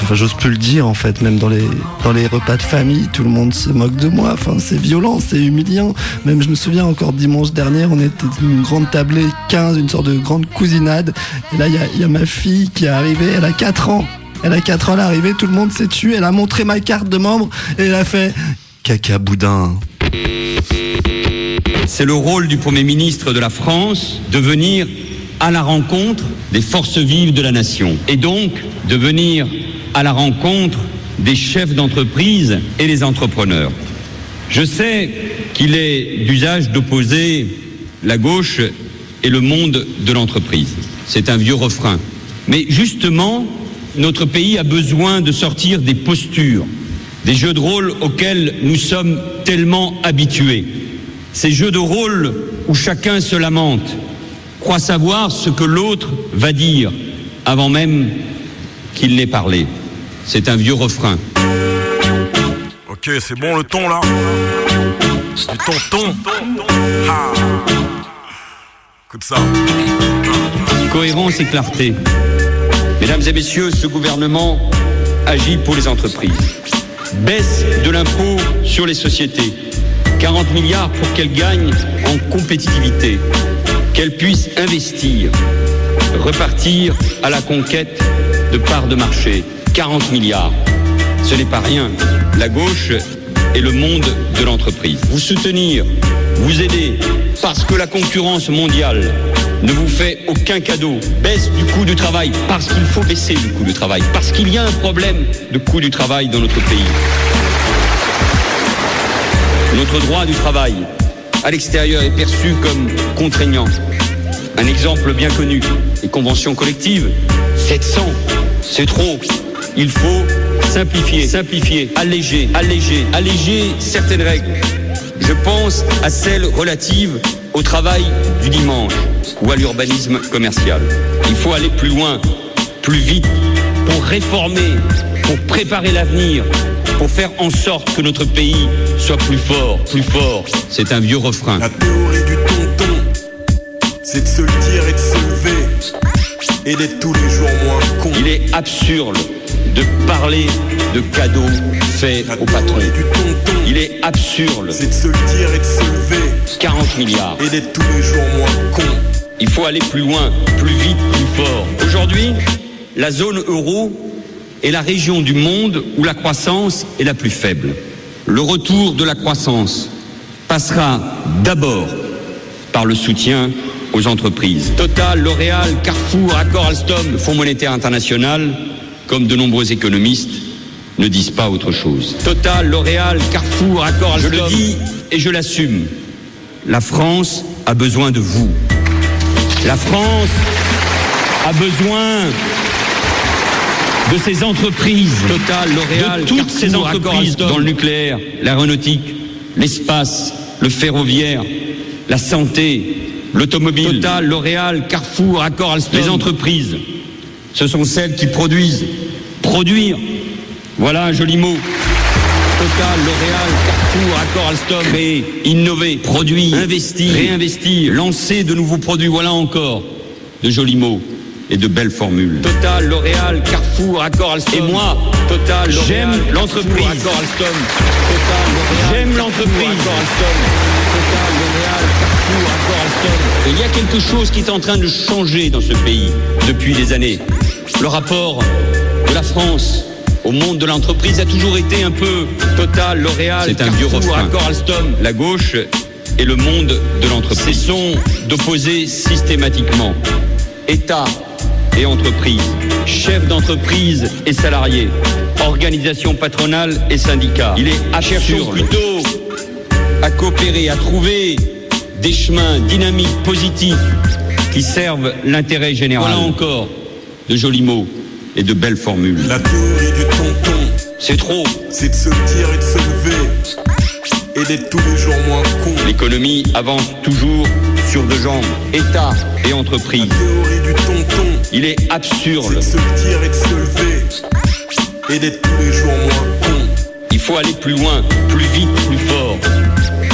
enfin, j'ose plus le dire en fait. Même dans les repas de famille, tout le monde se moque de moi. Enfin, c'est violent, c'est humiliant. Même je me souviens encore dimanche dernier, on était une grande tablée 15, une sorte de grande cousinade. Et là, il y a, il y a ma fille qui est arrivée. Elle a 4 ans. Elle a 4 ans, elle est arrivée. Tout le monde s'est tué. Elle a montré ma carte de membre et elle a fait caca boudin. C'est le rôle du Premier ministre de la France de venir à la rencontre des forces vives de la nation et donc de venir à la rencontre des chefs d'entreprise et des entrepreneurs. Je sais qu'il est d'usage d'opposer la gauche et le monde de l'entreprise. C'est un vieux refrain. Mais justement, notre pays a besoin de sortir des postures, des jeux de rôle auxquels nous sommes tellement habitués. Ces jeux de rôle où chacun se lamente, croit savoir ce que l'autre va dire avant même qu'il n'ait parlé. C'est un vieux refrain. Ok, c'est bon le ton là C'est du ton ton Ah. Écoute ça. Cohérence et clarté. Mesdames et messieurs, ce gouvernement agit pour les entreprises. Baisse de l'impôt sur les sociétés. 40 milliards pour qu'elles gagnent en compétitivité. Qu'elles puissent investir. Repartir à la conquête de parts de marché. 40 milliards. Ce n'est pas rien. La gauche et le monde de l'entreprise. Vous soutenir, vous aider, parce que la concurrence mondiale ne vous fait aucun cadeau. Baisse du coût du travail, parce qu'il faut baisser le coût du travail, parce qu'il y a un problème de coût du travail dans notre pays. Notre droit du travail à l'extérieur est perçu comme contraignant. Un exemple bien connu, les conventions collectives, 700, c'est trop. Il faut simplifier, simplifier, alléger, alléger, alléger certaines règles. Je pense à celles relatives au travail du dimanche ou à l'urbanisme commercial. Il faut aller plus loin, plus vite, pour réformer, pour préparer l'avenir, pour faire en sorte que notre pays soit plus fort, plus fort. C'est un vieux refrain. La théorie du tonton, c'est de se le dire et de se lever et d'être tous les jours moins con. Il est absurde de parler de cadeaux faits aux patrons. Il est absurde. C'est de se le dire et de se lever 40 milliards. et d'être tous les jours moins con. Il faut aller plus loin, plus vite, plus fort. Aujourd'hui, la zone euro est la région du monde où la croissance est la plus faible. Le retour de la croissance passera d'abord par le soutien aux entreprises. Total, L'Oréal, Carrefour, Accor, Alstom, Fonds monétaire international, comme de nombreux économistes, ne disent pas autre chose. Total, L'Oréal, Carrefour, Accor, Alstom. Je le dis et je l'assume. La France a besoin de vous. La France a besoin de ces entreprises. Total, L'Oréal, de toutes ces entreprises dans le nucléaire, l'aéronautique, l'espace, le ferroviaire, la santé, l'automobile. Total, L'Oréal, Carrefour, Accor, Alstom. Les entreprises, ce sont celles qui produisent. Produire, voilà un joli mot. Total, L'Oréal, Carrefour, Accor, Alstom, créer, innover, produire, investir, réinvestir, lancer de nouveaux produits, voilà encore de jolis mots et de belles formules. Total, L'Oréal, Carrefour, Accor, Alstom. Et moi, Total, j'aime l'entreprise. Accor, Alstom. Total, j'aime l'entreprise. Accor, Alstom. Total, L'Oréal, Carrefour, Accor, Alstom. Il y a quelque chose qui est en train de changer dans ce pays depuis des années. Le rapport de la France au monde de l'entreprise a toujours été un peu Total, L'Oréal, c'est un refrain. Accor, Alstom, la gauche et le monde de l'entreprise. Cessons d'opposer systématiquement État et entreprise, chefs d'entreprise et salariés, organisations patronales et syndicats. Il est absurde plutôt à coopérer, à trouver des chemins dynamiques, positifs, qui servent l'intérêt général. Voilà encore de jolis mots et de belles formules. La théorie du tonton, C'est trop. c'est de se dire et de se lever et d'être tous les jours moins con. L'économie avance toujours sur deux jambes, État et entreprise. Théorie du tonton, Il est absurde. se le dire et de se lever et d'être tous les jours moins con. Il faut aller plus loin, plus vite, plus fort.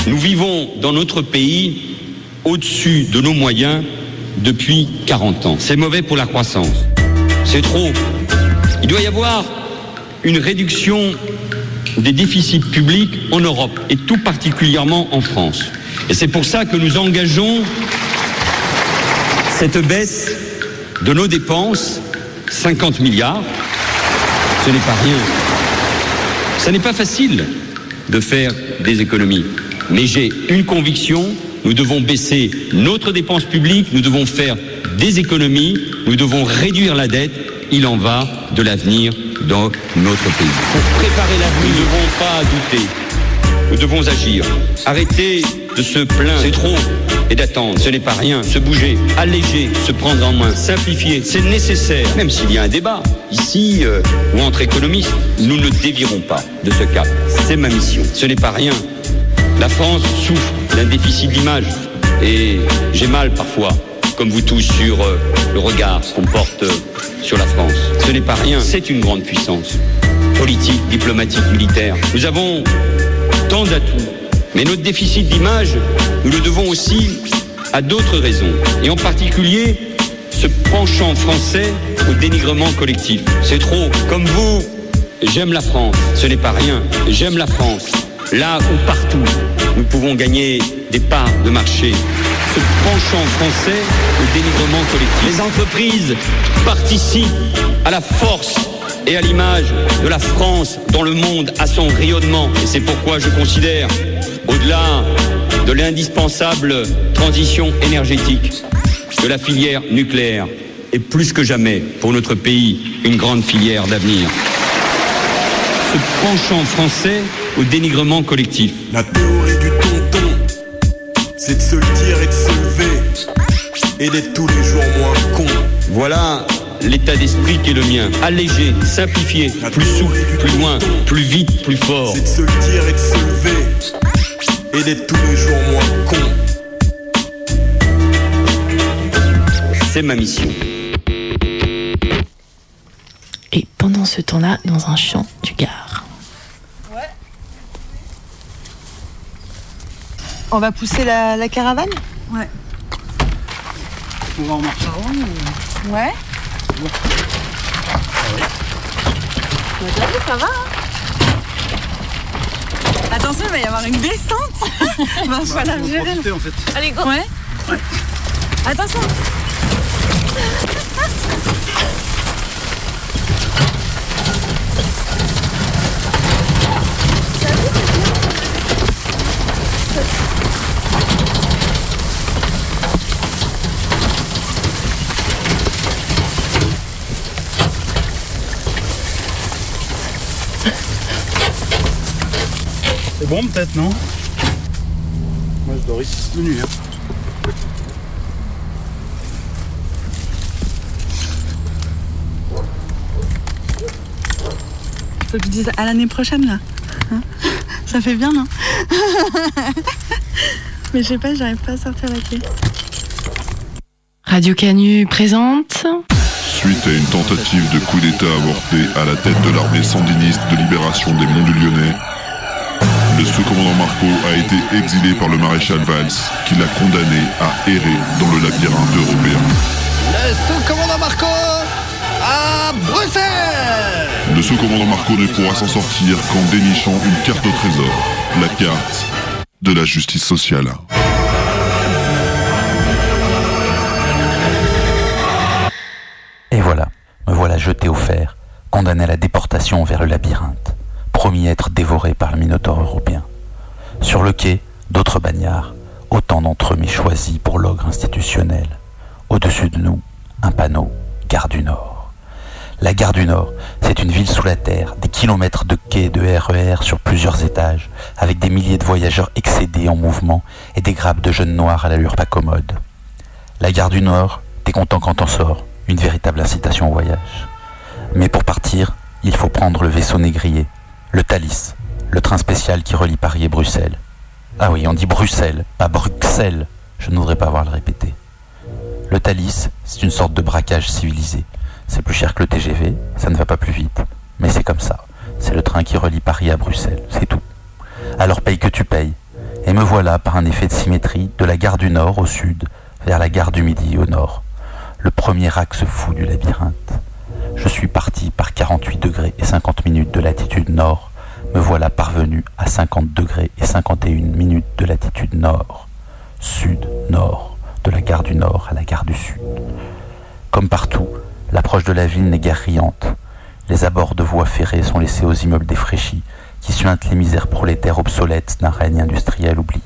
Nous vivons dans notre pays au-dessus de nos moyens depuis 40 ans. C'est mauvais pour la croissance. C'est trop. Il doit y avoir une réduction des déficits publics en Europe et tout particulièrement en France. Et c'est pour ça que nous engageons cette baisse de nos dépenses, 50 milliards. Ce n'est pas rien. Ce n'est pas facile de faire des économies. Mais j'ai une conviction, nous devons baisser notre dépense publique, nous devons faire des économies, nous devons réduire la dette. Il en va de l'avenir dans notre pays. Pour préparer l'avenir, nous ne devons pas douter. Nous devons agir. Arrêter de se plaindre, c'est trop, et d'attendre, ce n'est pas rien. Se bouger, alléger, se prendre en main, simplifier, c'est nécessaire, même s'il y a un débat. Ici, euh, ou entre économistes, nous ne dévirons pas de ce cap. C'est ma mission. Ce n'est pas rien. La France souffre d'un déficit d'image. Et j'ai mal parfois, comme vous tous, sur euh, le regard qu'on porte euh, sur la France. Ce n'est pas rien, c'est une grande puissance. Politique, diplomatique, militaire. Nous avons tant d'atouts. Mais notre déficit d'image, nous le devons aussi à d'autres raisons. Et en particulier, ce penchant français au dénigrement collectif. C'est trop. Comme vous, j'aime la France. Ce n'est pas rien. J'aime la France. Là où partout, nous pouvons gagner des parts de marché. Ce penchant français au dénigrement collectif. Les entreprises participent à la force et à l'image de la France dans le monde, à son rayonnement. Et c'est pourquoi je considère, au-delà de l'indispensable transition énergétique, que la filière nucléaire est plus que jamais pour notre pays une grande filière d'avenir. Ce penchant français au dénigrement collectif. La théorie c'est de se le dire et de se lever et d'être tous les jours moins con. Voilà l'état d'esprit qui est le mien. Allégé, simplifié, plus souple, plus loin, plus vite, plus fort. C'est de se le dire et de se lever et d'être tous les jours moins con. C'est ma mission. Et pendant ce temps-là, dans un champ du Gard. On va pousser la, la caravane Ouais. On va en marche avant ou... Ouais. Bah, t'as vu, ça va hein Attention, il va y avoir une descente Va falloir faut gérer. profiter, en fait. Allez, go Ouais Attention C'est bon peut-être, non Moi je dors ici toute nuit. Hein. Faut que je dise à l'année prochaine, là. Hein ça fait bien, non Mais je sais pas, j'arrive pas à sortir la clé. Radio Canu présente. Suite à une tentative de coup d'État avorté à la tête de l'armée sandiniste de libération des Monts du Lyonnais, le sous-commandant Marco a été exilé par le maréchal Valls, qui l'a condamné à errer dans le labyrinthe européen. Le sous-commandant Marco à Bruxelles Le sous-commandant Marco ne pourra s'en sortir qu'en dénichant une carte au trésor, la carte de la justice sociale. Et voilà, me voilà jeté au fer, condamné à la déportation vers le labyrinthe, être dévoré par le Minotaure européen. Sur le quai, d'autres bagnards, autant d'entre eux choisis pour l'ogre institutionnel. Au-dessus de nous, un panneau, Gare du Nord. La Gare du Nord, c'est une ville sous la terre, des kilomètres de quais de RER sur plusieurs étages, avec des milliers de voyageurs excédés en mouvement et des grappes de jeunes noirs à l'allure pas commode. La Gare du Nord, t'es content quand t'en sors, une véritable incitation au voyage. Mais pour partir, il faut prendre le vaisseau négrier, le Thalys, le train spécial qui relie Paris et Bruxelles. Ah oui, on dit Bruxelles, pas Bruxelles. Je ne voudrais pas avoir le répéter. Le Thalys, c'est une sorte de braquage civilisé. C'est plus cher que le TGV, ça ne va pas plus vite. Mais c'est comme ça. C'est le train qui relie Paris à Bruxelles, c'est tout. Alors paye que tu payes. Et me voilà, par un effet de symétrie, de la gare du Nord au sud, vers la gare du Midi au nord. Le premier axe fou du labyrinthe. Je suis parti par 48 degrés et 50 minutes de latitude nord. Me voilà parvenu à 50 degrés et 51 minutes de latitude nord. Sud-nord. De la gare du Nord à la gare du Sud. Comme partout, l'approche de la ville n'est guère riante. Les abords de voies ferrées sont laissés aux immeubles défraîchis qui suintent les misères prolétaires obsolètes d'un règne industriel oublié.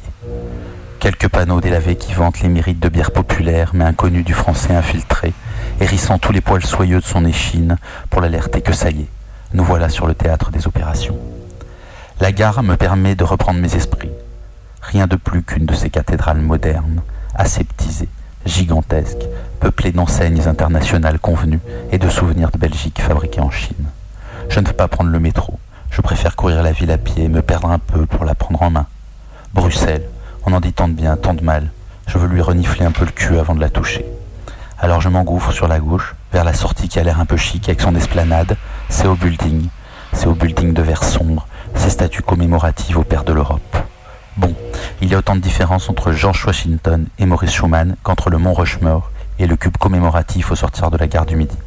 Quelques panneaux délavés qui vantent les mérites de bière populaire mais inconnus du français infiltré, hérissant tous les poils soyeux de son échine pour l'alerter que ça y est, nous voilà sur le théâtre des opérations. La gare me permet de reprendre mes esprits. Rien de plus qu'une de ces cathédrales modernes, aseptisées, gigantesques, peuplées d'enseignes internationales convenues et de souvenirs de Belgique fabriqués en Chine. Je ne veux pas prendre le métro. Je préfère courir la ville à pied et me perdre un peu pour la prendre en main. Bruxelles, on en dit tant de bien, tant de mal. Je veux lui renifler un peu le cul avant de la toucher. Alors je m'engouffre sur la gauche, vers la sortie qui a l'air un peu chic avec son esplanade. C'est au building. C'est au building de verre sombre, ses statues commémoratives au père de l'Europe. Bon, il y a autant de différences entre George Washington et Maurice Schumann qu'entre le mont Rushmore et le cube commémoratif au sortir de la gare du Midi.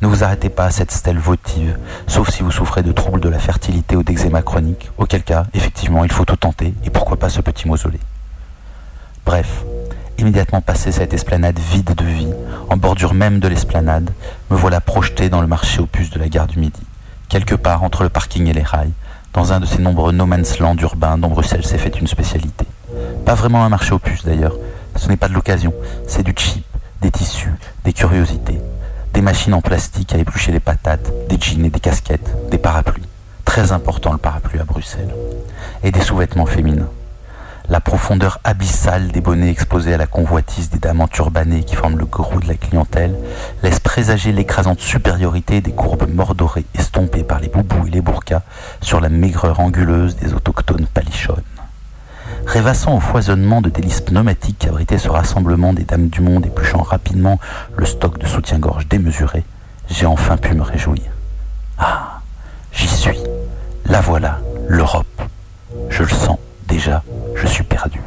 Ne vous arrêtez pas à cette stèle votive, sauf si vous souffrez de troubles de la fertilité ou d'eczéma chronique, auquel cas, effectivement, il faut tout tenter, et pourquoi pas ce petit mausolée. Bref, immédiatement passé cette esplanade vide de vie, en bordure même de l'esplanade, me voilà projeté dans le marché aux puces de la gare du Midi, quelque part entre le parking et les rails, dans un de ces nombreux no man's land urbains dont Bruxelles s'est fait une spécialité. Pas vraiment un marché aux puces d'ailleurs, ce n'est pas de l'occasion, c'est du cheap, des tissus, des curiosités, des machines en plastique à éplucher les patates, des jeans et des casquettes, des parapluies. Très important le parapluie à Bruxelles. Et des sous-vêtements féminins. La profondeur abyssale des bonnets exposés à la convoitise des dames enturbanées qui forment le gros de la clientèle laisse présager l'écrasante supériorité des courbes mordorées estompées par les boubous et les burkas sur la maigreur anguleuse des autochtones palichonnes. Rêvassant au foisonnement de délices pneumatiques qu'abritait ce rassemblement des dames du monde épluchant rapidement le stock de soutien-gorge démesuré, j'ai enfin pu me réjouir. Ah, j'y suis. La voilà, l'Europe. Je le sens déjà, je suis perdu.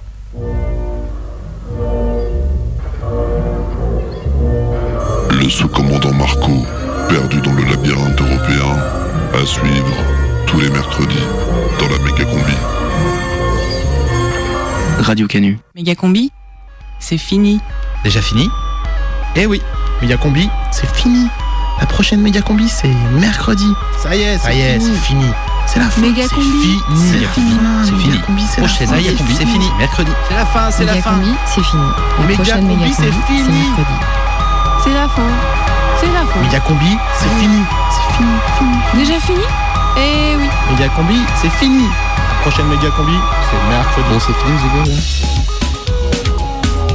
Le sous-commandant Marco, perdu dans le labyrinthe européen, à suivre tous les mercredis dans la méga combi. Radio Canu. Méga combi, c'est fini. Déjà fini? Eh oui, méga combi, c'est fini. La prochaine méga combi, c'est mercredi. Ça y est, ça y est, c'est fini. C'est la fin. Méga c'est combi, fini. c'est fini. C'est c'est Prochaine combi, c'est fini. Mercredi. C'est la fin, c'est la Méga fin. combi, c'est fini. Méga prochaine combi, méga c'est combi, c'est fini. mercredi. C'est la fin. C'est la fin. Méga combi, c'est fini. C'est fini. Déjà fini Eh oui. Méga combi, c'est fini. La prochaine méga combi, c'est mercredi. Bon, c'est fini,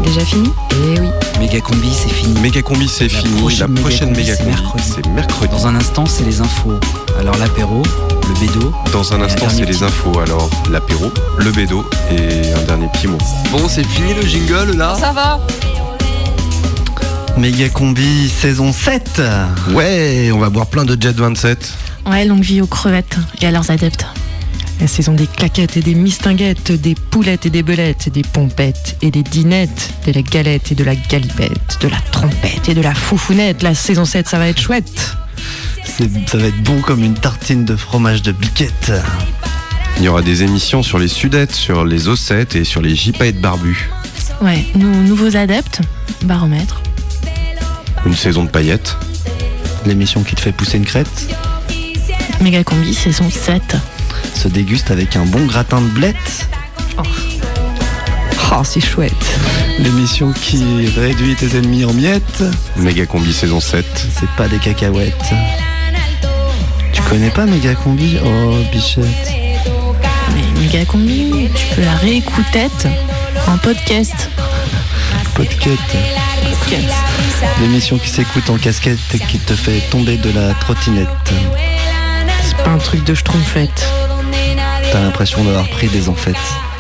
Déjà fini Eh oui. Méga combi, c'est fini. Méga combi, c'est fini. La prochaine méga combi, c'est mercredi. Dans un instant, c'est les infos. Alors l'apéro, le bédo. Dans un instant, c'est les infos. Alors, l'apéro, le bédo et un dernier petit mot. Bon, c'est fini le jingle là Ça va Méga Combi saison 7 Ouais, on va boire plein de Jet 27. Ouais, longue vie aux crevettes et à leurs adeptes. La saison des claquettes et des mistinguettes, des poulettes et des belettes, des pompettes et des dinettes, de la galette et de la galipette, de la trompette et de la foufounette. La saison 7, ça va être chouette. Ça va être bon comme une tartine de fromage de biquette. Il y aura des émissions sur les Sudètes, sur les Ossettes et sur les Gypaètes barbus. Ouais, nos nouveaux adeptes, baromètre. Une saison de paillettes. L'émission qui te fait pousser une crête Méga combi saison 7. Se déguste avec un bon gratin de blettes. Oh, c'est chouette. L'émission qui réduit tes ennemis en miettes. Méga combi saison 7. C'est pas des cacahuètes. Tu connais pas Méga Combi? Oh, bichette. Mais méga combi, tu peux la réécouter en podcast. Podcast. Podcast. L'émission qui s'écoute en casquette et qui te fait tomber de la trottinette. C'est pas un truc de schtroumpfette. T'as l'impression d'avoir pris des enfêtes.